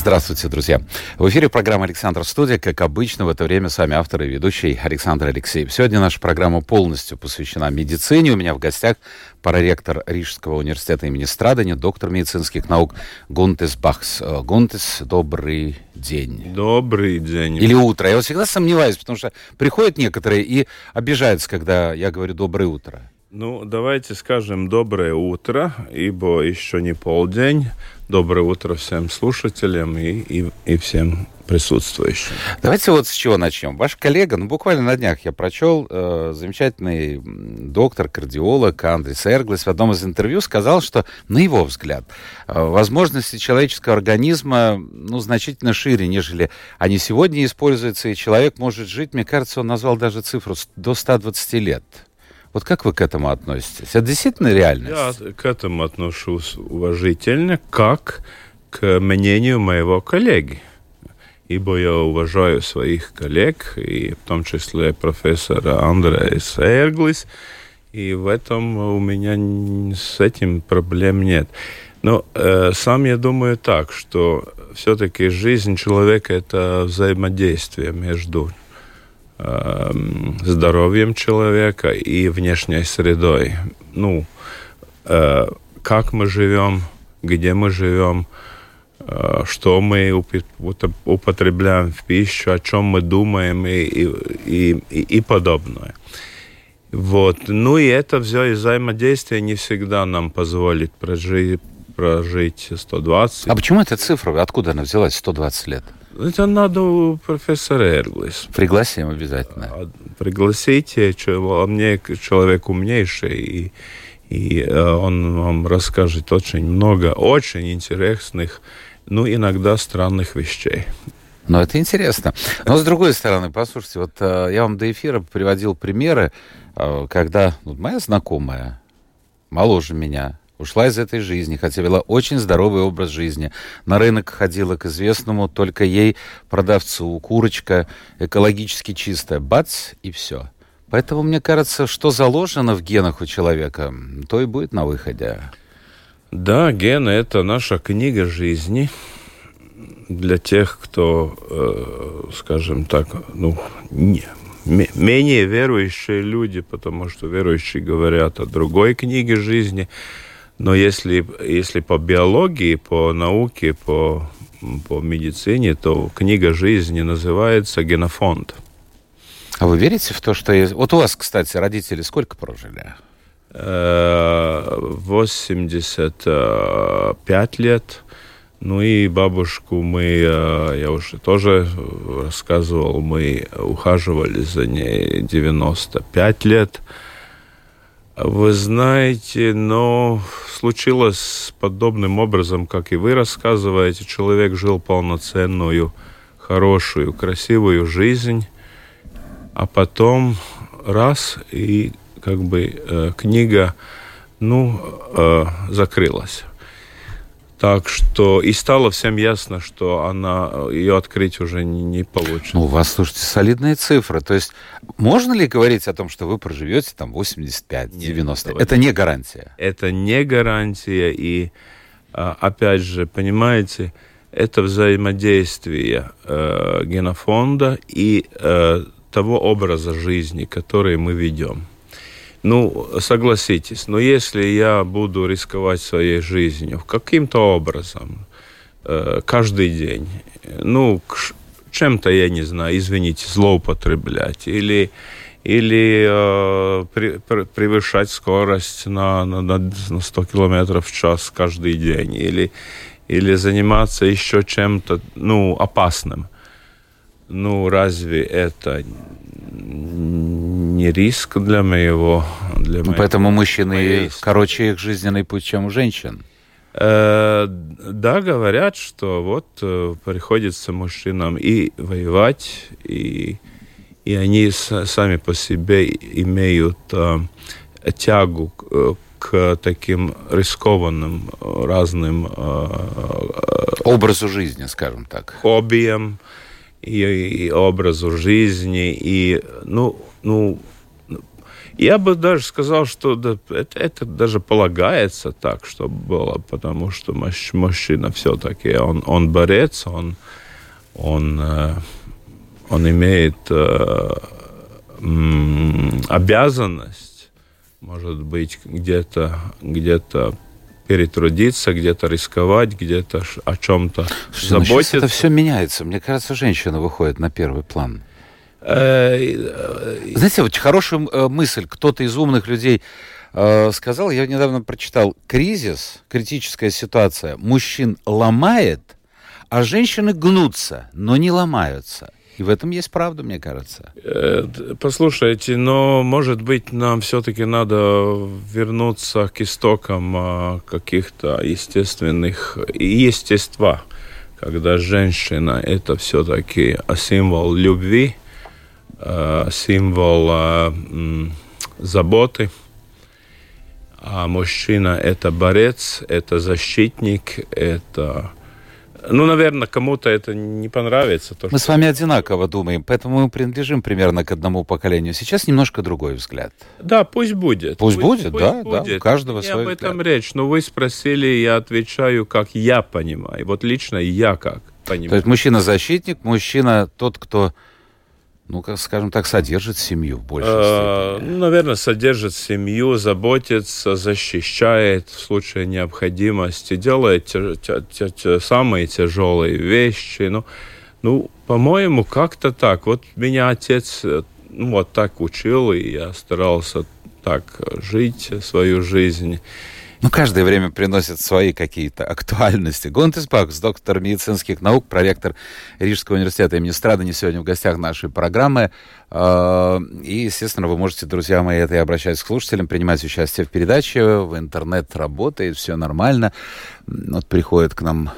Здравствуйте, друзья. В эфире программа «Александр Студия». Как обычно, в это время с вами автор и ведущий Александр Алексеев. Сегодня наша программа полностью посвящена медицине. У меня в гостях проректор Рижского университета имени Страдани, доктор медицинских наук Гунтес Бахс. Э, Гунтес, добрый день. Добрый день. Или утро. Я вот всегда сомневаюсь, потому что приходят некоторые и обижаются, когда я говорю «доброе утро». Ну, давайте скажем доброе утро, ибо еще не полдень. Доброе утро всем слушателям и, и, и всем присутствующим. Давайте вот с чего начнем. Ваш коллега, ну буквально на днях я прочел, э, замечательный доктор, кардиолог Андрис Эрглес в одном из интервью сказал, что, на его взгляд, э, возможности человеческого организма ну, значительно шире, нежели они сегодня используются, и человек может жить, мне кажется, он назвал даже цифру до 120 лет. Вот как вы к этому относитесь? Это действительно реальность? Я к этому отношусь уважительно, как к мнению моего коллеги. Ибо я уважаю своих коллег, и в том числе профессора Андрея Эрглис, и в этом у меня с этим проблем нет. Но э, сам я думаю так, что все-таки жизнь человека это взаимодействие между Эм, здоровьем человека и внешней средой. Ну, э, как мы живем, где мы живем, э, что мы употребляем в пищу, о чем мы думаем и, и, и, и подобное. Вот. Ну и это все взаимодействие не всегда нам позволит прожить, прожить 120. А почему эта цифра, откуда она взялась, 120 лет? Это надо профессора Эрглис. Пригласим обязательно. А, пригласите, а мне человек умнейший, и, и э, он вам расскажет очень много очень интересных, ну, иногда странных вещей. Но это интересно. Но с другой стороны, послушайте, вот э, я вам до эфира приводил примеры, э, когда вот, моя знакомая, моложе меня, ушла из этой жизни, хотя вела очень здоровый образ жизни. На рынок ходила к известному только ей продавцу. Курочка экологически чистая. Бац, и все. Поэтому мне кажется, что заложено в генах у человека, то и будет на выходе. Да, гены — это наша книга жизни для тех, кто, э, скажем так, ну, не, менее верующие люди, потому что верующие говорят о другой книге жизни — но если, если по биологии, по науке, по, по медицине, то книга жизни называется «Генофонд». А вы верите в то, что... Вот у вас, кстати, родители сколько прожили? 85 э, лет. Ну и бабушку мы, э, я уже тоже рассказывал, мы ухаживали за ней 95 лет. Вы знаете, но случилось подобным образом, как и вы рассказываете. Человек жил полноценную, хорошую, красивую жизнь, а потом раз и как бы э, книга, ну, э, закрылась. Так что и стало всем ясно, что она ее открыть уже не, не получится. Ну, у вас, слушайте, солидные цифры. То есть можно ли говорить о том, что вы проживете там 85-90? Это не гарантия. Это не гарантия. И а, опять же, понимаете, это взаимодействие э, генофонда и э, того образа жизни, который мы ведем. Ну, согласитесь, но если я буду рисковать своей жизнью каким-то образом, э, каждый день, ну, чем-то, я не знаю, извините, злоупотреблять или или э, при, при, превышать скорость на, на, на 100 километров в час каждый день, или, или заниматься еще чем-то ну, опасным. Ну, разве это не риск для моего... Для моего поэтому мужчины моей... короче их жизненный путь, чем у женщин. Э, да, говорят, что вот э, приходится мужчинам и воевать, и, и они сами по себе имеют э, тягу к, к таким рискованным разным образу жизни, скажем так, хоббиям и, и образу жизни и ну ну я бы даже сказал, что да, это, это даже полагается так, чтобы было, потому что мужчина все-таки, он, он борец, он, он, э, он имеет э, обязанность, может быть, где-то где перетрудиться, где-то рисковать, где-то о чем-то ну, заботиться. это все меняется. Мне кажется, женщина выходит на первый план. Э, Знаете, вот хорошая э, мысль, кто-то из умных людей э, сказал, я недавно прочитал, кризис, критическая ситуация, мужчин ломает, а женщины гнутся, но не ломаются. И в этом есть правда, мне кажется. Послушайте, но, может быть, нам все-таки надо вернуться к истокам каких-то естественных естества, когда женщина это все-таки символ любви, Э, символ э, заботы. А мужчина – это борец, это защитник, это... Ну, наверное, кому-то это не понравится. То, мы что... с вами одинаково думаем, поэтому мы принадлежим примерно к одному поколению. Сейчас немножко другой взгляд. Да, пусть будет. Пусть, пусть будет, пусть да, будет. да, у каждого не свой об этом взгляд. речь, но вы спросили, я отвечаю, как я понимаю. Вот лично я как понимаю. То есть мужчина-защитник, мужчина тот, кто ну, как скажем так, содержит семью в большей э, степени? Наверное, содержит семью, заботится, защищает в случае необходимости, делает те, те, те, те самые тяжелые вещи. Ну, ну по-моему, как-то так. Вот меня отец э, ну, вот так учил, и я старался так жить свою жизнь. Ну, каждое время приносит свои какие-то актуальности. Гонтес Бакс, доктор медицинских наук, проректор Рижского университета имени Страдани, сегодня в гостях нашей программы. А, и, естественно, вы можете, друзья мои, это я обращаюсь к слушателям, принимать участие в передаче. В интернет работает, все нормально. Вот приходит к нам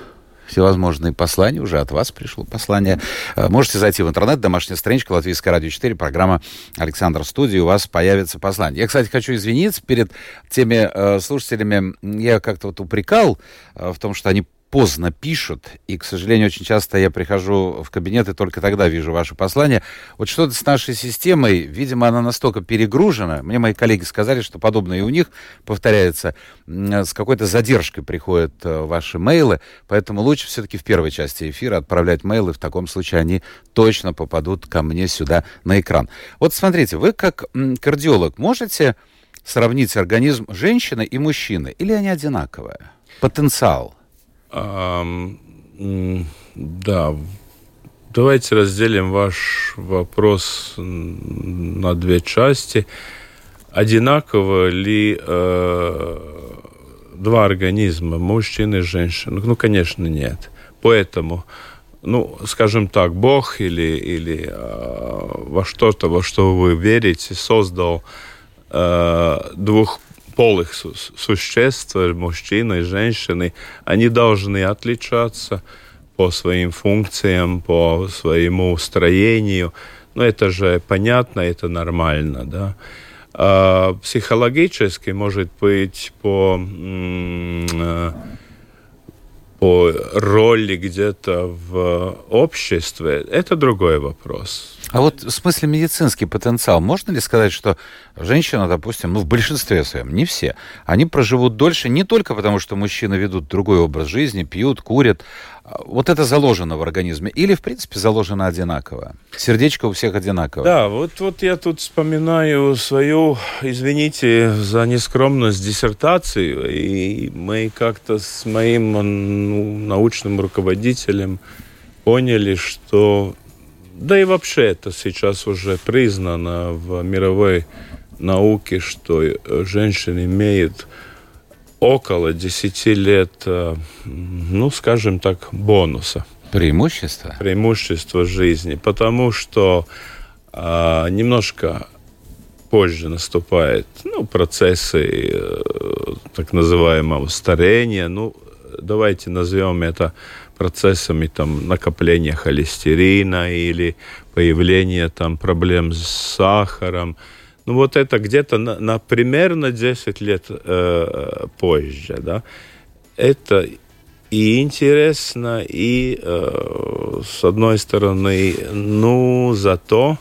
всевозможные послания. Уже от вас пришло послание. Э, можете зайти в интернет, домашняя страничка Латвийская радио 4, программа Александр Студии, у вас появится послание. Я, кстати, хочу извиниться перед теми э, слушателями. Я как-то вот упрекал э, в том, что они поздно пишут, и, к сожалению, очень часто я прихожу в кабинет и только тогда вижу ваше послание. Вот что-то с нашей системой, видимо, она настолько перегружена. Мне мои коллеги сказали, что подобное и у них повторяется. С какой-то задержкой приходят э, ваши мейлы, поэтому лучше все-таки в первой части эфира отправлять мейлы. В таком случае они точно попадут ко мне сюда на экран. Вот смотрите, вы как кардиолог можете сравнить организм женщины и мужчины, или они одинаковые? Потенциал – да, давайте разделим ваш вопрос на две части. Одинаково ли э, два организма, мужчина и женщина? Ну, конечно, нет. Поэтому, ну, скажем так, Бог или, или э, во что-то, во что вы верите, создал э, двух полых су существ, мужчины и женщины, они должны отличаться по своим функциям, по своему строению. Но это же понятно, это нормально, да. А психологически, может быть, по, по роли где-то в обществе, это другой вопрос. А вот в смысле медицинский потенциал, можно ли сказать, что женщина, допустим, ну в большинстве своем, не все, они проживут дольше не только потому, что мужчины ведут другой образ жизни, пьют, курят, а вот это заложено в организме, или в принципе заложено одинаково? Сердечко у всех одинаковое. Да, вот, вот я тут вспоминаю свою, извините за нескромность, диссертацию, и мы как-то с моим ну, научным руководителем поняли, что да и вообще это сейчас уже признано в мировой науке, что э, женщины имеют около 10 лет, э, ну, скажем так, бонуса. Преимущество? Преимущество жизни. Потому что а, немножко позже наступают ну, процессы э, так называемого старения. Ну, давайте назовем это процессами там, накопления холестерина или появления там, проблем с сахаром. Ну вот это где-то на, на примерно 10 лет э, позже, да. Это и интересно, и э, с одной стороны, ну, зато,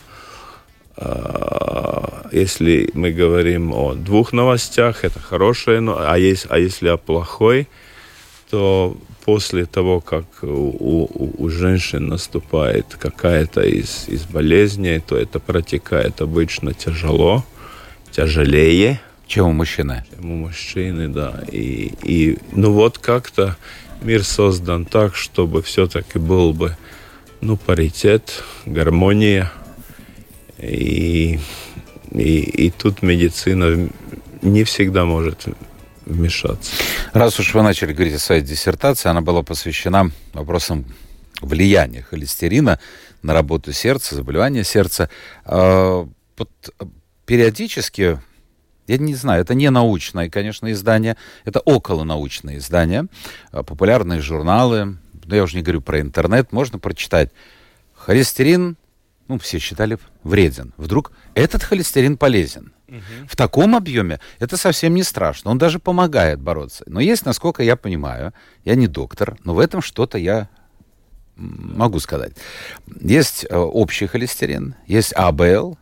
э, если мы говорим о двух новостях, это хорошее, а, есть, а если о плохой, то после того, как у, у, у женщин наступает какая-то из, из болезней, то это протекает обычно тяжело, тяжелее. Чем у мужчины? Чем у мужчины, да. И, и ну вот как-то мир создан так, чтобы все-таки был бы ну, паритет, гармония. И, и, и тут медицина не всегда может вмешаться. Раз уж вы начали говорить о своей диссертации, она была посвящена вопросам влияния холестерина на работу сердца, заболевания сердца. А, вот периодически я не знаю, это не научное, конечно, издание, это околонаучное издание, а, популярные журналы, но я уже не говорю про интернет, можно прочитать. Холестерин, ну, все считали, вреден. Вдруг этот холестерин полезен. Угу. В таком объеме это совсем не страшно. Он даже помогает бороться. Но есть, насколько я понимаю, я не доктор, но в этом что-то я могу сказать. Есть э, общий холестерин, есть АБЛ,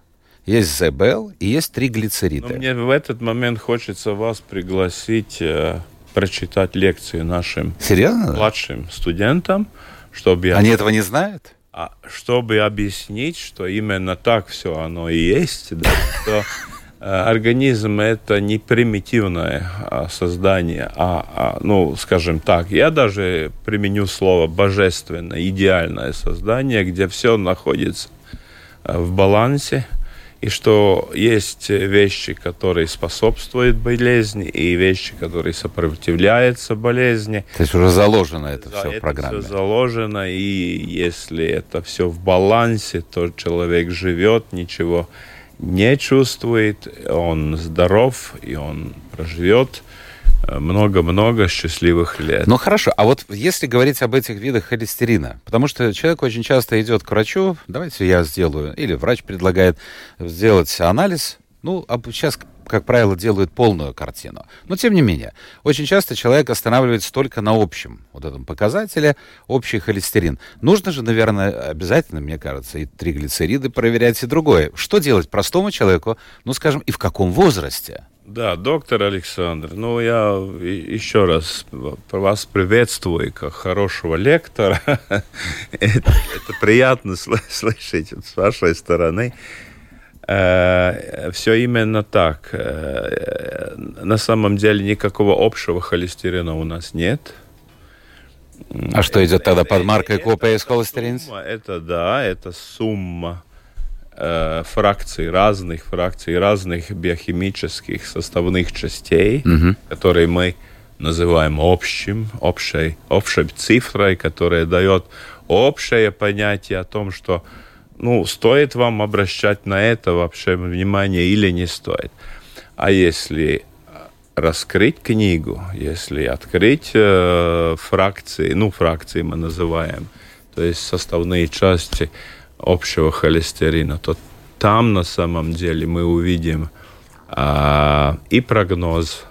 есть ЗБЛ и есть триглицериды. Но мне в этот момент хочется вас пригласить э, прочитать лекции нашим Серьезно? младшим студентам, чтобы... Они этого не знают? А, чтобы объяснить, что именно так все оно и есть, да, что организм это не примитивное а, создание, а, а, ну, скажем так, я даже применю слово божественное, идеальное создание, где все находится э, в балансе, и что есть вещи, которые способствуют болезни, и вещи, которые сопротивляются болезни. То есть уже заложено это да, все в программе? Это все заложено, и если это все в балансе, то человек живет, ничего не чувствует, он здоров, и он проживет много-много счастливых лет. Ну хорошо, а вот если говорить об этих видах холестерина, потому что человек очень часто идет к врачу, давайте я сделаю, или врач предлагает сделать анализ, ну, а сейчас, как правило, делают полную картину. Но, тем не менее, очень часто человек останавливается только на общем вот этом показателе, общий холестерин. Нужно же, наверное, обязательно, мне кажется, и триглицериды проверять, и другое. Что делать простому человеку, ну, скажем, и в каком возрасте? Да, доктор Александр, ну я еще раз вас приветствую как хорошего лектора. это, приятно слышать с вашей стороны. Э, все именно так. Э, на самом деле никакого общего холестерина у нас нет. А что идет тогда под маркой КПС холестерин? Это да, это сумма э, фракций, разных фракций, разных биохимических составных частей, угу. которые мы называем общим, общей, общей цифрой, которая дает общее понятие о том, что ну, стоит вам обращать на это вообще внимание или не стоит. А если раскрыть книгу, если открыть э, фракции, ну, фракции мы называем, то есть составные части общего холестерина, то там на самом деле мы увидим а, и прогноз,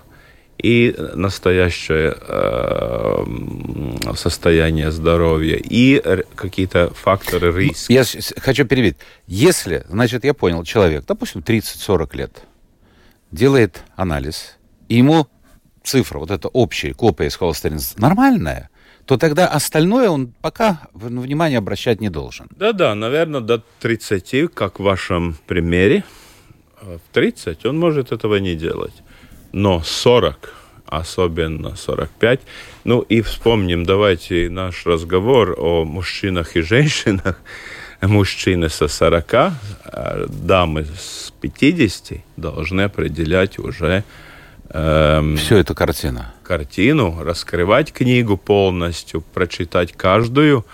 и настоящее э, состояние здоровья, и какие-то факторы риска. Я хочу перевить. Если, значит, я понял, человек, допустим, 30-40 лет, делает анализ, и ему цифра, вот эта общая, копия из холестерина, нормальная, то тогда остальное он пока внимание обращать не должен. Да-да, наверное, до 30, как в вашем примере. В 30 он может этого не делать. Но 40, особенно 45, ну и вспомним, давайте наш разговор о мужчинах и женщинах. Мужчины со 40, а дамы с 50 должны определять уже Эм, Всю эту картину. Картину, раскрывать книгу полностью, прочитать каждую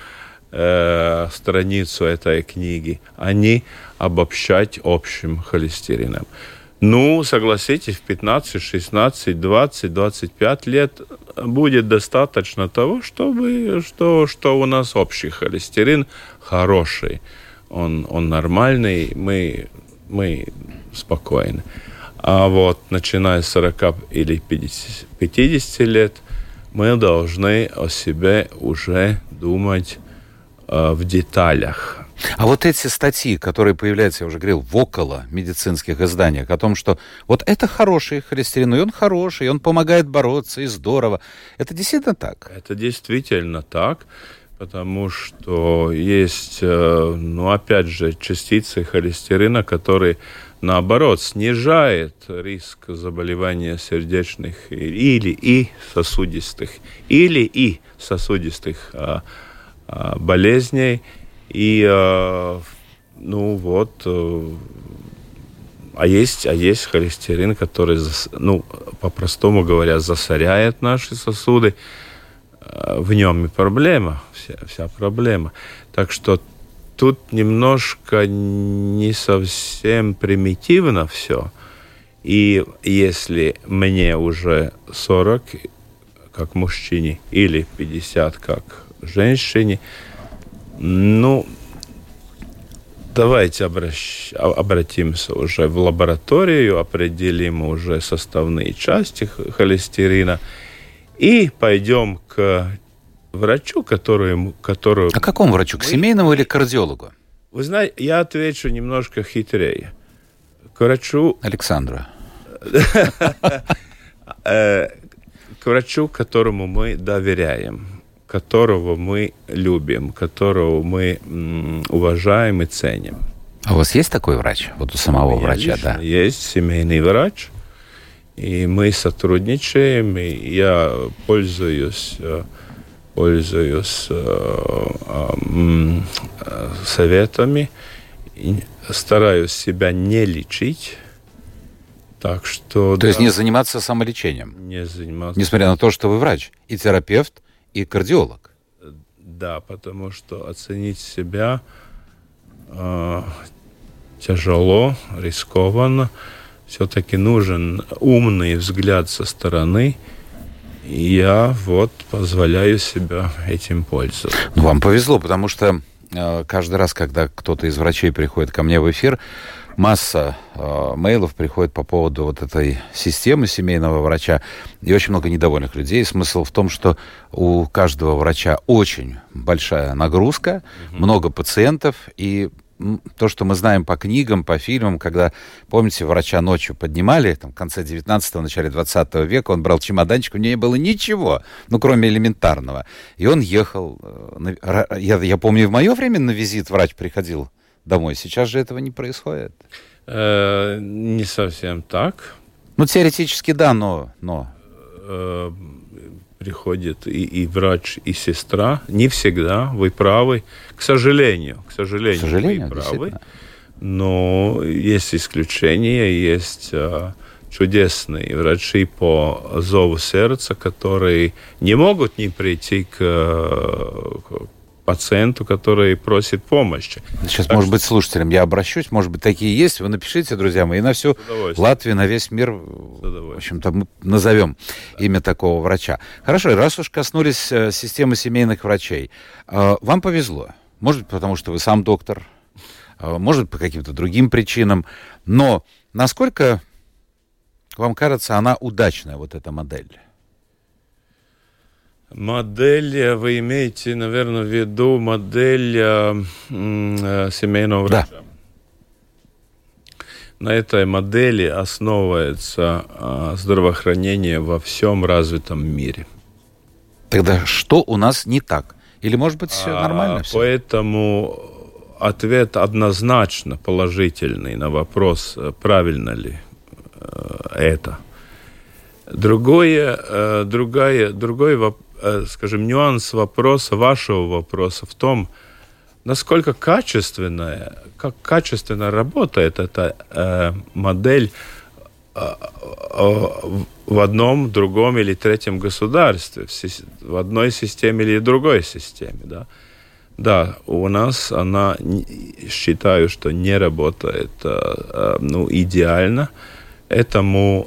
э, страницу этой книги, а не обобщать общим холестерином. Ну, согласитесь, в 15, 16, 20, 25 лет будет достаточно того, чтобы, что, что у нас общий холестерин хороший. Он, он нормальный, мы мы спокойны. А вот начиная с 40 или 50, 50 лет мы должны о себе уже думать э, в деталях. А вот эти статьи, которые появляются, я уже говорил, в около медицинских изданиях, о том, что вот это хороший холестерин, и он хороший, и он помогает бороться, и здорово. Это действительно так? Это действительно так, потому что есть, э, ну, опять же, частицы холестерина, которые наоборот, снижает риск заболевания сердечных или и сосудистых, или и сосудистых а, а, болезней. И, а, ну вот, а, а есть, а есть холестерин, который, ну, по-простому говоря, засоряет наши сосуды. В нем и проблема, вся, вся проблема. Так что тут немножко не совсем примитивно все. И если мне уже 40, как мужчине, или 50, как женщине, ну, давайте обращ... обратимся уже в лабораторию, определим уже составные части холестерина и пойдем к врачу, который... который а какому врачу? К семейному или к кардиологу? Вы знаете, я отвечу немножко хитрее. К врачу... Александру. Э, к врачу, которому мы доверяем, которого мы любим, которого мы уважаем и ценим. А у вас есть такой врач? Вот у самого врача, да? Есть семейный врач, и мы сотрудничаем, и я пользуюсь э, пользуюсь э, э, советами, стараюсь себя не лечить. Так что... То да, есть не заниматься самолечением? Не заниматься. Несмотря на то, что вы врач, и терапевт, и кардиолог. Да, потому что оценить себя э, тяжело, рискованно. Все-таки нужен умный взгляд со стороны – я вот позволяю себя этим пользоваться. Ну, вам повезло, потому что э, каждый раз, когда кто-то из врачей приходит ко мне в эфир, масса э, мейлов приходит по поводу вот этой системы семейного врача и очень много недовольных людей. Смысл в том, что у каждого врача очень большая нагрузка, угу. много пациентов, и то, что мы знаем по книгам, по фильмам, когда, помните, врача ночью поднимали, там, в конце 19-го, начале 20 века, он брал чемоданчик, у него не было ничего, ну, кроме элементарного. И он ехал, э, я, я помню, в мое время на визит врач приходил домой, сейчас же этого не происходит. Э, не совсем так. Ну, теоретически да, но... но... Э, приходит и, и врач, и сестра. Не всегда, вы правы. К сожалению, к сожалению, к сожалению вы правы. Но есть исключения, есть а, чудесные врачи по зову сердца, которые не могут не прийти к, к пациенту, который просит помощи. Сейчас, так может что... быть, слушателям я обращусь, может быть, такие есть, вы напишите, друзья мои, и на всю Латвию, на весь мир, в общем-то, мы назовем да. имя такого врача. Хорошо, раз уж коснулись э, системы семейных врачей, э, вам повезло. Может быть, потому что вы сам доктор, э, может быть, по каким-то другим причинам, но насколько вам кажется, она удачная, вот эта модель? Модель, вы имеете, наверное, в виду модель э, э, семейного врача? Да. На этой модели основывается э, здравоохранение во всем развитом мире. Тогда что у нас не так? Или, может быть, все а, нормально? Все? Поэтому ответ однозначно положительный на вопрос, э, правильно ли э, это. Другое, э, другая, другой вопрос Э, скажем, нюанс вопроса, вашего вопроса в том, насколько качественная, как качественно работает эта э, модель э, э, в одном, другом или третьем государстве, в, одной системе или другой системе, да. Да, у нас она, считаю, что не работает э, э, ну, идеально. Этому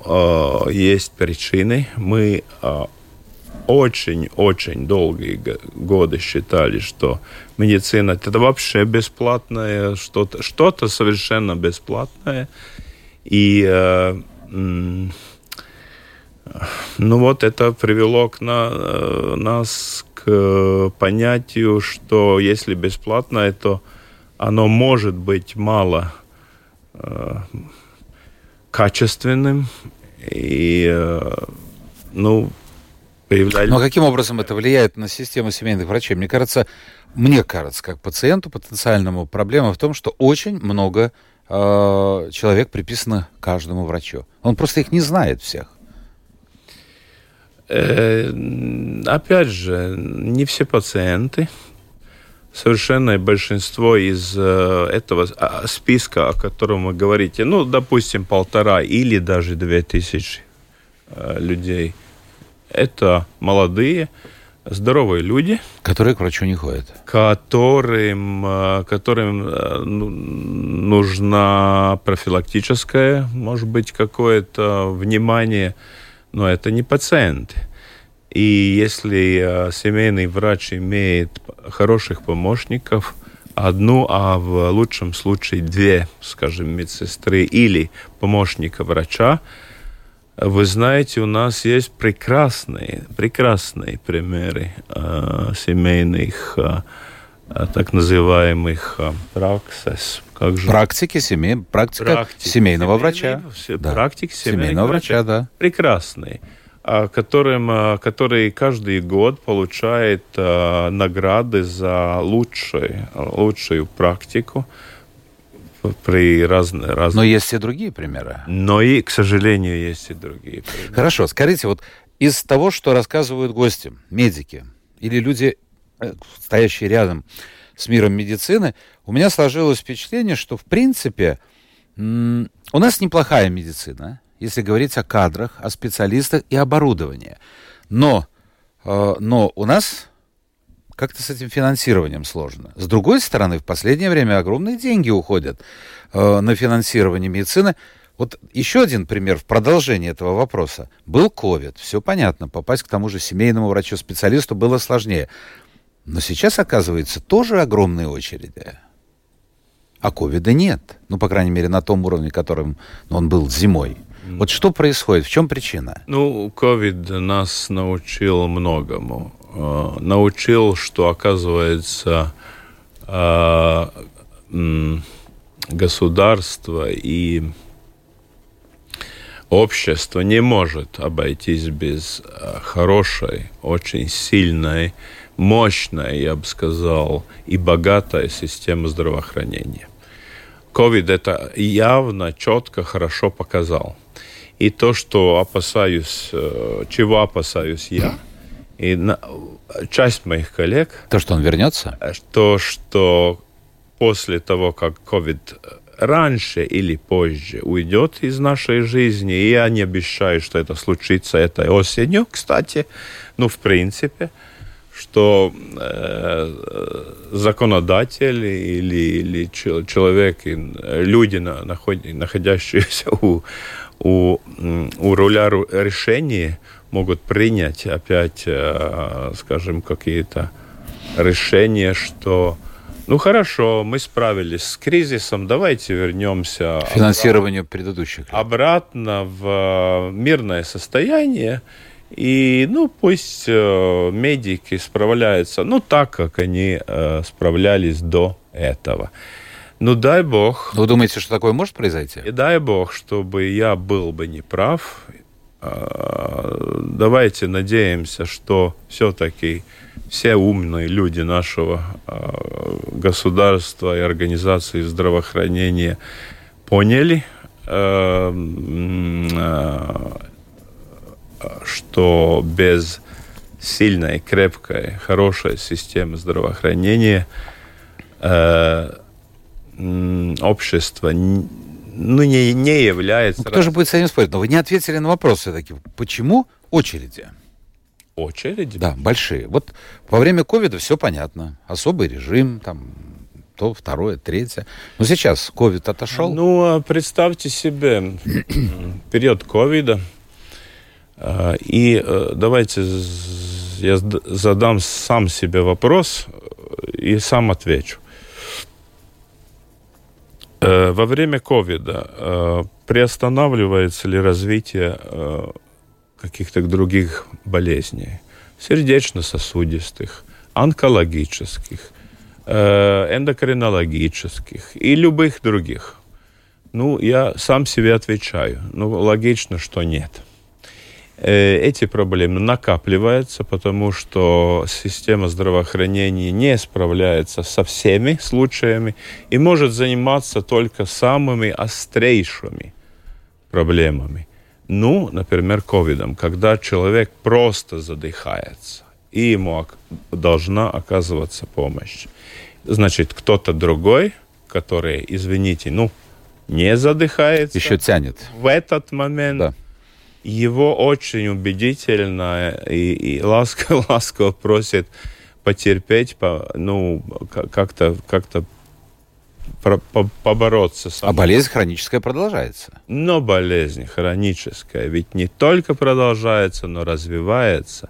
э, есть причины. Мы э, очень-очень долгие годы считали, что медицина это вообще бесплатное, что-то что совершенно бесплатное. И э, ну вот это привело к на, э, нас к понятию, что если бесплатное, то оно может быть мало э, качественным и э, ну появлялись... Но каким образом это влияет на систему семейных врачей? Мне кажется, мне кажется, как пациенту потенциальному, проблема в том, что очень много э, человек приписано каждому врачу. Он просто их не знает всех. Э, опять же, не все пациенты. Совершенное большинство из э, этого а, списка, о котором вы говорите, ну, допустим, полтора или даже две тысячи э, людей – это молодые, здоровые люди. Которые к врачу не ходят. Которым, э, которым э, ну, нужна профилактическое, может быть, какое-то внимание, но это не пациенты. И если э, семейный врач имеет хороших помощников, одну, а в лучшем случае две, скажем, медсестры или помощника врача, вы знаете, у нас есть прекрасные, прекрасные примеры э, семейных э, так называемых э, праксис. Как же? Практики семей, практика практики семейного врача. Да. Практики семейного, семейного врача, врача, да. Прекрасные которым, который каждый год получает награды за лучшую, лучшую практику при разные, разные... Но есть и другие примеры. Но и, к сожалению, есть и другие примеры. Хорошо, скажите, вот из того, что рассказывают гости, медики или люди, э, стоящие рядом с миром медицины, у меня сложилось впечатление, что, в принципе, у нас неплохая медицина, если говорить о кадрах, о специалистах и оборудовании. Но, э, но у нас как-то с этим финансированием сложно. С другой стороны, в последнее время огромные деньги уходят э, на финансирование медицины. Вот еще один пример в продолжении этого вопроса. Был ковид, все понятно, попасть к тому же семейному врачу-специалисту было сложнее. Но сейчас, оказывается, тоже огромные очереди. А ковида нет. Ну, по крайней мере, на том уровне, которым он был зимой. Вот что происходит? В чем причина? Ну, ковид нас научил многому. Э, научил, что, оказывается, э, государство и общество не может обойтись без э, хорошей, очень сильной, мощной, я бы сказал, и богатой системы здравоохранения. COVID это явно, четко, хорошо показал. И то, что опасаюсь, чего опасаюсь я, и на, часть моих коллег... То, что он вернется? Э, то, что после того, как COVID раньше или позже уйдет из нашей жизни, и я не обещаю, что это случится этой осенью, кстати, ну, в принципе, что э, законодатель или, или человек, люди, находящиеся у, у, у руля решения, могут принять опять, э, скажем, какие-то решения, что ну хорошо, мы справились с кризисом, давайте вернемся к финансированию обратно, предыдущих. Лет. Обратно в мирное состояние. И, ну, пусть э, медики справляются, ну, так, как они э, справлялись до этого. Ну, дай бог. Вы думаете, что такое может произойти? И дай бог, чтобы я был бы неправ, давайте надеемся, что все-таки все умные люди нашего а, государства и организации здравоохранения поняли, а, что без сильной, крепкой, хорошей системы здравоохранения общество ну, не, не является... Ну, кто же будет с этим спорить? Но вы не ответили на вопрос все-таки. Почему очереди? Очереди? Да, большие. Вот во время ковида все понятно. Особый режим, там, то, второе, третье. Но сейчас ковид отошел. Ну, а представьте себе, период ковида, А, и э, давайте я задам сам себе вопрос и сам отвечу. Э, во время ковида э, приостанавливается ли развитие каких-то других болезней? Сердечно-сосудистых, онкологических, эндокринологических и любых других? Ну, я сам себе отвечаю. Ну, логично, что нет. Э, эти проблемы накапливаются, потому что система здравоохранения не справляется со всеми случаями и может заниматься только самыми острейшими проблемами. Ну, например, ковидом, когда человек просто задыхается, и ему должна оказываться помощь. Значит, кто-то другой, который, извините, ну, не задыхается. Еще тянет. В этот момент да. Его очень убедительно и, и ласково, ласково просит потерпеть, по, ну, как-то как-то побороться. С А болезнь хроническая продолжается. Но болезнь хроническая ведь не только продолжается, но развивается.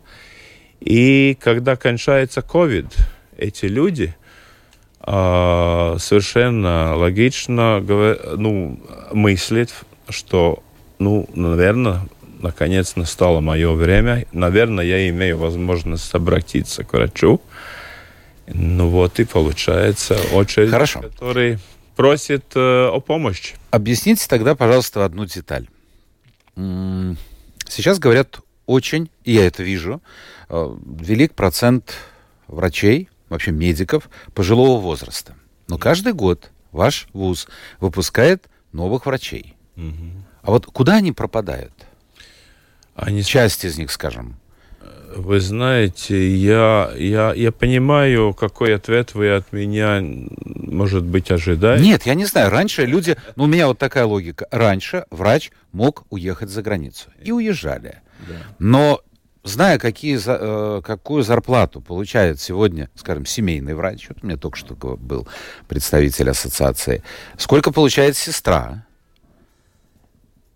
И когда кончается COVID, эти люди – а, совершенно логично ну, мыслит, что, ну, наверное, наконец настало мое время. Наверное, я имею возможность обратиться к врачу. Ну вот и получается очередь, Хорошо. который просит э, о помощи. Объясните тогда, пожалуйста, одну деталь. Сейчас говорят очень, и я это вижу, э, велик процент врачей, вообще медиков пожилого возраста. Но каждый год ваш вуз выпускает новых врачей. Угу. А вот куда они пропадают? Они... Часть из них, скажем. Вы знаете, я, я, я понимаю, какой ответ вы от меня, может быть, ожидаете. Нет, я не знаю. Раньше люди... Ну, у меня вот такая логика. Раньше врач мог уехать за границу. И уезжали. Да. Но зная, какие, э, какую зарплату получает сегодня, скажем, семейный врач, вот у меня только что был представитель ассоциации, сколько получает сестра,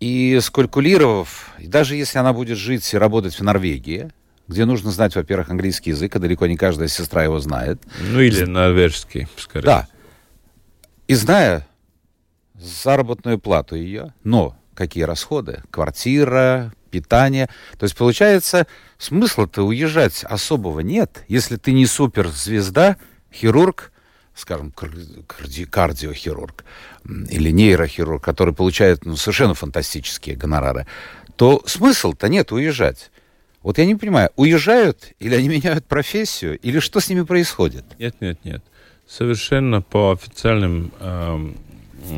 и скалькулировав, и даже если она будет жить и работать в Норвегии, где нужно знать, во-первых, английский язык, а далеко не каждая сестра его знает. Ну или норвежский, скорее. Да. И зная заработную плату ее, но какие расходы, квартира, питание. То есть, получается, смысла-то уезжать особого нет, если ты не суперзвезда, хирург, скажем, карди кардиохирург или нейрохирург, который получает ну, совершенно фантастические гонорары, то смысл-то нет уезжать. Вот я не понимаю, уезжают или они меняют профессию, или что с ними происходит? Нет, нет, нет. Совершенно по официальным эм,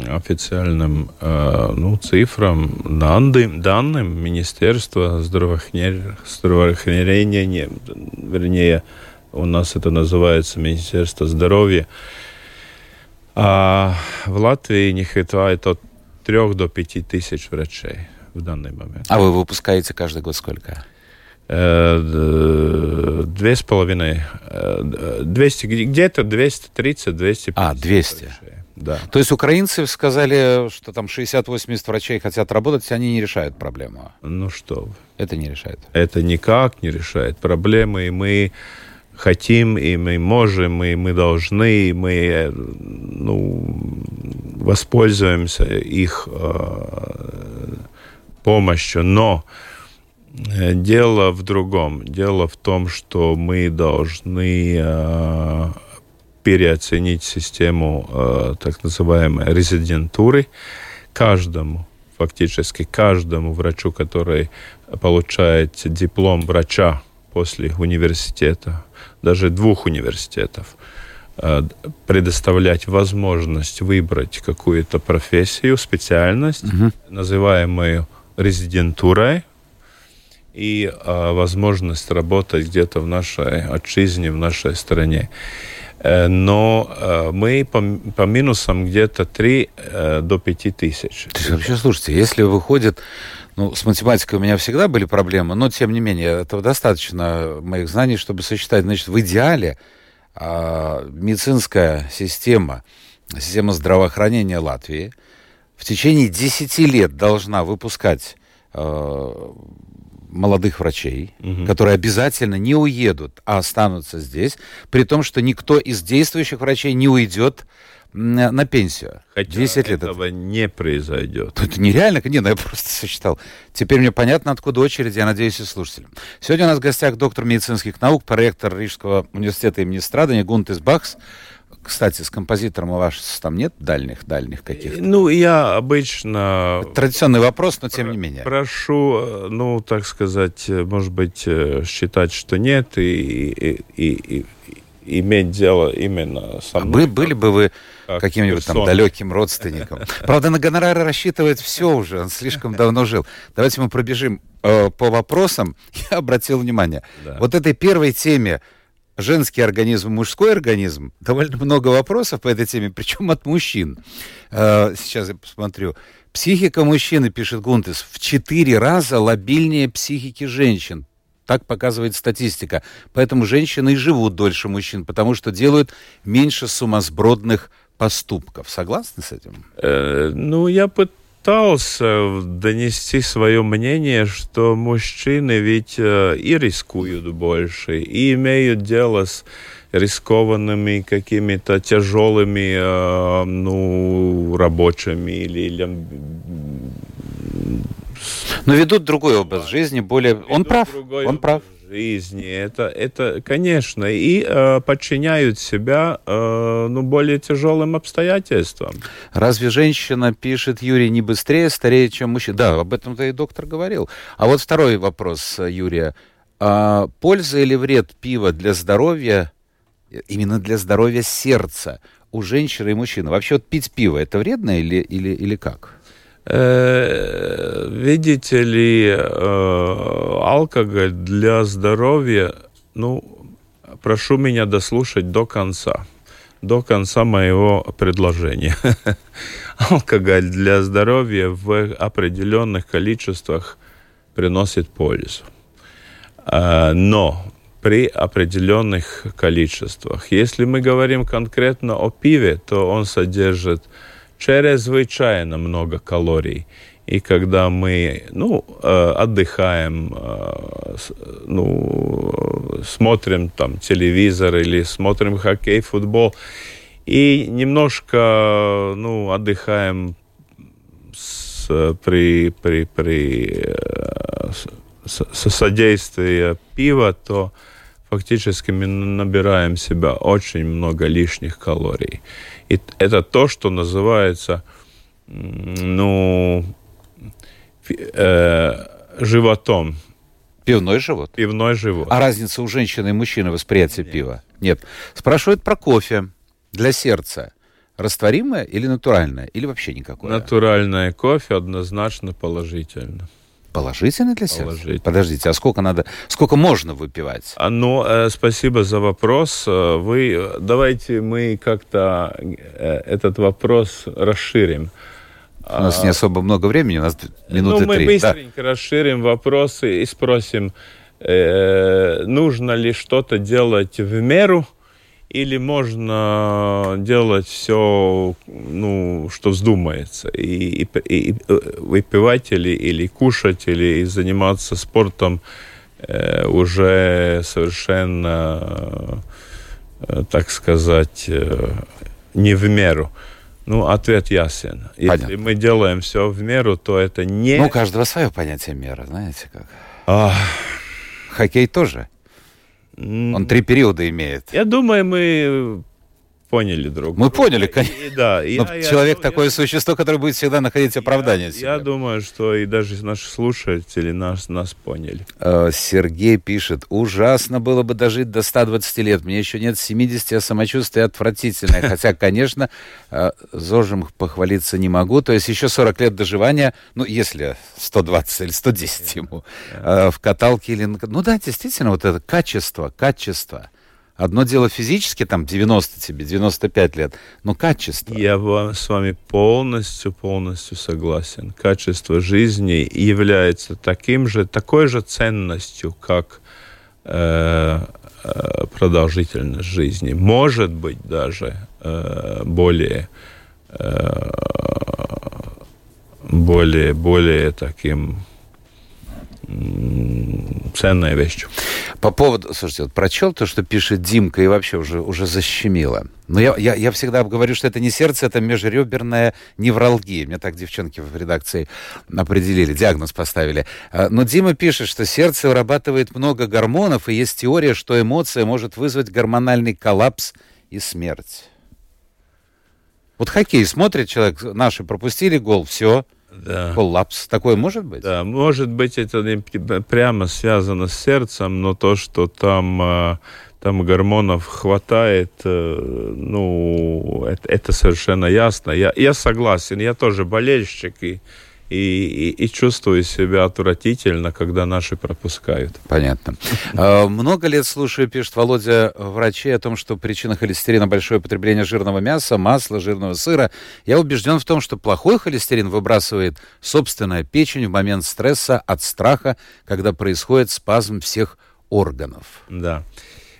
официальным э, ну, цифрам, данным, данным Министерства здравоохранения, вернее, у нас это называется Министерство здоровья, а в Латвии не хватает от 3 до 5 тысяч врачей в данный момент. А вы выпускаете каждый год сколько? Э, две с половиной, э, двести где-то 230-250. А, 200. Врачей. Да. То есть украинцы сказали, что там 60-80 врачей хотят работать, они не решают проблему. Ну что Это не решает. Это никак не решает проблемы, и мы хотим, и мы можем, и мы должны, и мы ну, воспользуемся их э, помощью. Но э, дело в другом. Дело в том, что мы должны э, переоценить систему э, так называемой резидентуры. Каждому, фактически каждому врачу, который получает диплом врача после университета, даже двух университетов, э, предоставлять возможность выбрать какую-то профессию, специальность, угу. называемую резидентурой, и э, возможность работать где-то в нашей отчизне, в нашей стране. Э, но э, мы по, по минусам где-то 3 э, до 5 тысяч. То есть, вообще, слушайте, если выходит... Ну, с математикой у меня всегда были проблемы, но, тем не менее, этого достаточно моих знаний, чтобы сосчитать. Значит, в идеале а, медицинская система, система здравоохранения Латвии в течение 10 лет должна выпускать молодых врачей, угу. которые обязательно не уедут, а останутся здесь, при том, что никто из действующих врачей не уйдет на пенсию. Хотя 10 лет этого это... не произойдет. Это нереально, не, ну я просто сосчитал. Теперь мне понятно, откуда очередь, я надеюсь, и слушателям. Сегодня у нас в гостях доктор медицинских наук, проректор Рижского университета имени Страдания Гунтес Бахс. Кстати, с композитором у вас там нет дальних, дальних каких-то? Ну, я обычно... Традиционный вопрос, но тем не менее. Прошу, э, ну, так сказать, э, может быть, э, считать, что нет, и, и, и, и иметь дело именно со мной. А вы, были бы вы каким-нибудь там далеким родственником? Правда, на гонорары рассчитывает все уже, он слишком давно жил. Давайте мы пробежим по вопросам. Я обратил внимание. Да. Вот этой первой теме женский организм, мужской организм, довольно много вопросов по этой теме, причем от мужчин. Э, сейчас я посмотрю. Психика мужчины, пишет Гунтес, в четыре раза лобильнее психики женщин. Так показывает статистика. Поэтому женщины и живут дольше мужчин, потому что делают меньше сумасбродных поступков. Согласны с этим? Э, ну, я пытался донести свое мнение, что мужчины ведь э, и рискуют больше, и имеют дело с рискованными какими-то тяжелыми э, ну, рабочими или, или но ведут другой образ жизни, более... Ведут он прав, он прав. Жизни, это, это, конечно, и э, подчиняют себя, э, ну, более тяжелым обстоятельствам. Разве женщина, пишет Юрий, не быстрее стареет, чем мужчина? Да, об этом-то и доктор говорил. А вот второй вопрос, Юрия. А, польза или вред пива для здоровья, именно для здоровья сердца у женщины и мужчины? Вообще вот пить пиво, это вредно или, или, или как? Э, видите ли, э, алкоголь для здоровья, ну, прошу меня дослушать до конца, до конца моего предложения. алкоголь для здоровья в определенных количествах приносит пользу. Э, но при определенных количествах. Если мы говорим конкретно о пиве, то он содержит чрезвычайно много калорий. И когда мы ну, э, отдыхаем, э, ну, смотрим там телевизор или смотрим хоккей, футбол, и немножко ну, отдыхаем с, при, при, при э, с, с содействия пива, то фактически мы набираем себя очень много лишних калорий. И это то, что называется, ну, э, животом. Пивной живот? Пивной живот. А разница у женщины и мужчины восприятия Нет. пива? Нет. Спрашивают про кофе для сердца. Растворимое или натуральное? Или вообще никакое? Натуральное кофе однозначно положительно. Положительно для сердца? Положительно. Подождите, а сколько надо, сколько можно выпивать? А, ну, э, спасибо за вопрос. Э, вы, давайте мы как-то э, этот вопрос расширим. У нас а, не особо много времени, у нас минуты ну, мы три. быстренько да. расширим вопросы и спросим, э, нужно ли что-то делать в меру, или можно делать все, ну, что вздумается, и, и, и выпивать или, или кушать, или заниматься спортом э, уже совершенно, э, так сказать, э, не в меру. Ну, ответ ясен. Понятно. Если мы делаем все в меру, то это не... Ну, у каждого свое понятие меры, знаете как. А... Хоккей тоже. Он три периода имеет. Я думаю, мы поняли друг Мы поняли, конечно. И, да, Но я, человек я, такое я, существо, которое будет всегда находить оправдание. Я, я думаю, что и даже наши слушатели нас, нас поняли. Э, Сергей пишет, ужасно было бы дожить до 120 лет. Мне еще нет 70, а самочувствие отвратительное. Хотя, конечно, э, зожем похвалиться не могу. То есть еще 40 лет доживания, ну, если 120 или 110 ему, в каталке или... Ну да, действительно, вот это качество, качество. Одно дело физически, там, 90 тебе, 95 лет, но качество. Я с вами полностью, полностью согласен. Качество жизни является таким же, такой же ценностью, как э, э, продолжительность жизни. Может быть, даже э, более, э, более, более таким ценная вещь. По поводу, слушайте, вот прочел то, что пишет Димка, и вообще уже, уже защемило. Но я, я, я всегда говорю, что это не сердце, это межреберная невралгия. Мне так девчонки в редакции определили, диагноз поставили. А, но Дима пишет, что сердце вырабатывает много гормонов, и есть теория, что эмоция может вызвать гормональный коллапс и смерть. Вот хоккей смотрит человек, наши пропустили гол, все, да. коллапс. Такое может быть? Да, может быть, это не прямо связано с сердцем, но то, что там, а, там гормонов хватает, э, ну, это, это совершенно ясно. Я, я согласен, я тоже болельщик, и и, и, и чувствую себя отвратительно, когда наши пропускают. Понятно. А, много лет слушаю, пишет Володя, врачи о том, что причина холестерина большое потребление жирного мяса, масла, жирного сыра. Я убежден в том, что плохой холестерин выбрасывает собственная печень в момент стресса от страха, когда происходит спазм всех органов. Да.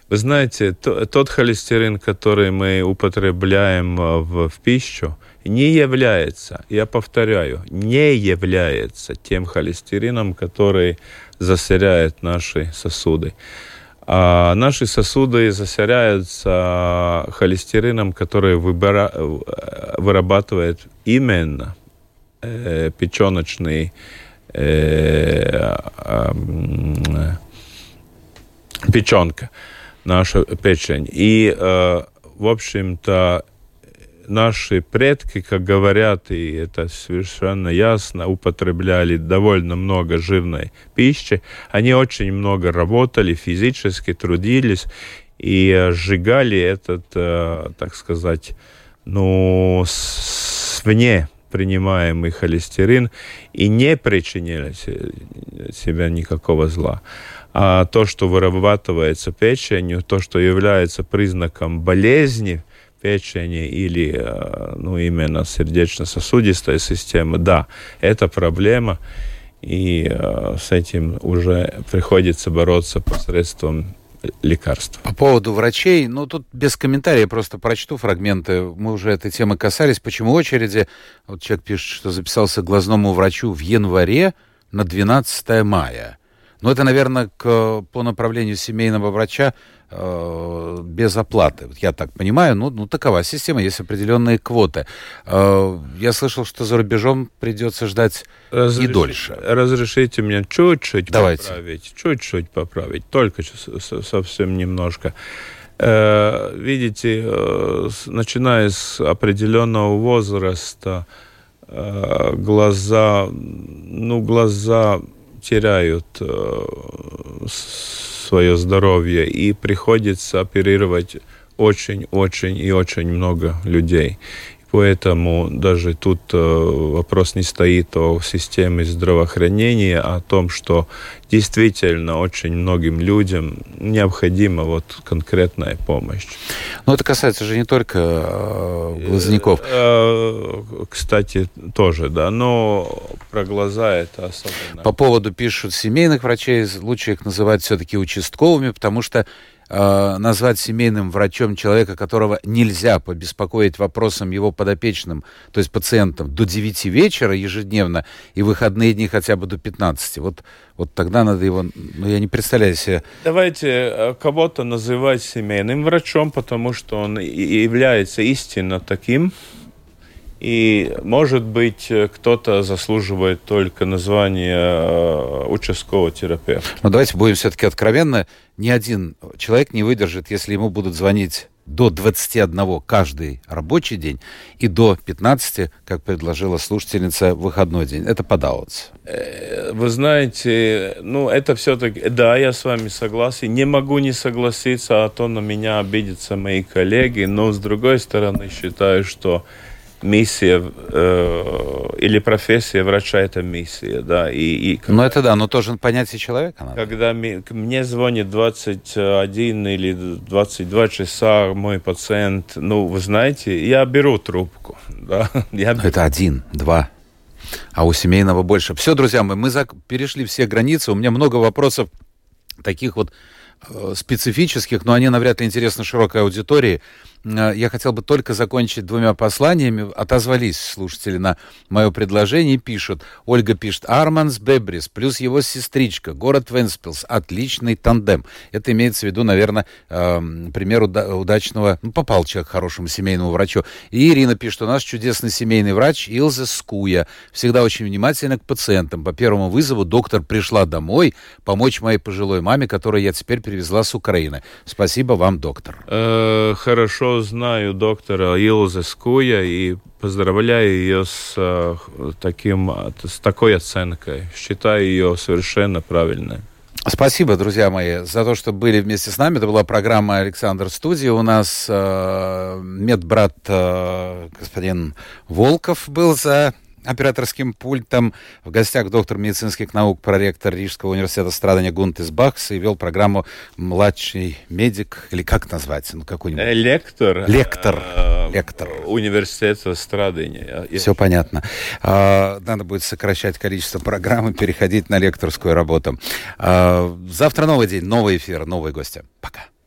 Вы знаете, тот холестерин, который мы употребляем в, в пищу, не является, я повторяю, не является тем холестерином, который засоряет наши сосуды. А наши сосуды засоряются холестерином, который выбора, вырабатывает именно э, печеночный э, э, печенка, наша печень. И, э, в общем-то, наши предки, как говорят, и это совершенно ясно, употребляли довольно много жирной пищи. Они очень много работали, физически трудились и сжигали этот, э, так сказать, ну, вне принимаемый холестерин и не причиняли себе никакого зла. А то, что вырабатывается печенью, то, что является признаком болезни – печени или э, ну, именно сердечно-сосудистой системы, да, это проблема, и э, с этим уже приходится бороться посредством лекарств. По поводу врачей, ну тут без комментариев просто прочту фрагменты. Мы уже этой темы касались. Почему очереди? Вот человек пишет, что записался к глазному врачу в январе на 12 мая. Но это, наверное, к, по направлению семейного врача э, без оплаты. Я так понимаю, ну, ну такова система, есть определенные квоты. Э, я слышал, что за рубежом придется ждать Разреш... и дольше. Разрешите мне чуть-чуть Давайте. поправить, чуть-чуть поправить, только совсем немножко. Э, видите, э, начиная с определенного возраста, э, глаза, ну, глаза теряют э, свое здоровье и приходится оперировать очень-очень и очень много людей. Поэтому даже тут э, вопрос не стоит о системе здравоохранения, а о том, что действительно очень многим людям необходима вот конкретная помощь. Но это касается же не только э, глазников. Э, кстати, тоже, да, но про глаза это особенно. По поводу пишут семейных врачей, лучше их называть все-таки участковыми, потому что э, назвать семейным врачом человека, которого нельзя побеспокоить вопросом его подопечным, то есть пациентам, до 9 вечера ежедневно и выходные дни хотя бы до 15. Вот, вот тогда надо его... Ну, я не представляю себе... Давайте э, кого-то называть семейным врачом, потому что он является истинно таким, и, может быть, кто-то заслуживает только названия э, участкового терапевта. Но давайте будем все-таки откровенны. Ни один человек не выдержит, если ему будут звонить до 21 каждый рабочий день и до 15, как предложила слушательница, выходной день. Это подалось. Э, вы знаете, ну, это все-таки... Да, я с вами согласен. Не могу не согласиться, а то на меня обидятся мои коллеги. Но, с другой стороны, считаю, что миссия э, или профессия врача это миссия, да. И, и когда, ну это да, но тоже понятие человека надо. Когда ми, мне звонит 21 или 22 часа мой пациент, ну вы знаете, я беру трубку, да. Я беру. Это один, два. А у семейного больше. Все, друзья, мы, мы за... перешли все границы. У меня много вопросов таких вот специфических, но они навряд ли интересны широкой аудитории. Э, я хотел бы только закончить двумя посланиями. Отозвались слушатели на мое предложение и пишут. Ольга пишет, Арманс Бебрис плюс его сестричка, город Венспилс, отличный тандем. Это имеется в виду, наверное, э, пример уда- удачного, ну, попал человек к хорошему семейному врачу. И Ирина пишет, у нас чудесный семейный врач Илза Скуя, всегда очень внимательна к пациентам. По первому вызову доктор пришла домой помочь моей пожилой маме, которую я теперь привезла с Украины. Спасибо вам, доктор. Э, хорошо знаю доктора Илзе Скуя и поздравляю ее с, э, таким, с такой оценкой. Считаю ее совершенно правильной. Спасибо, друзья мои, за то, что были вместе с нами. Это была программа «Александр Студия». У нас э, медбрат э, господин Волков был за операторским пультом. В гостях доктор медицинских наук, проректор Рижского университета страдания Гунтис Бахс и вел программу «Младший медик», или как назвать? Ну, какой-нибудь... Лектор. Лектор. Э, Лектор. Университета страдания. Все понятно. А, надо будет сокращать количество программ и переходить на лекторскую работу. А, завтра новый день, новый эфир, новые гости. Пока.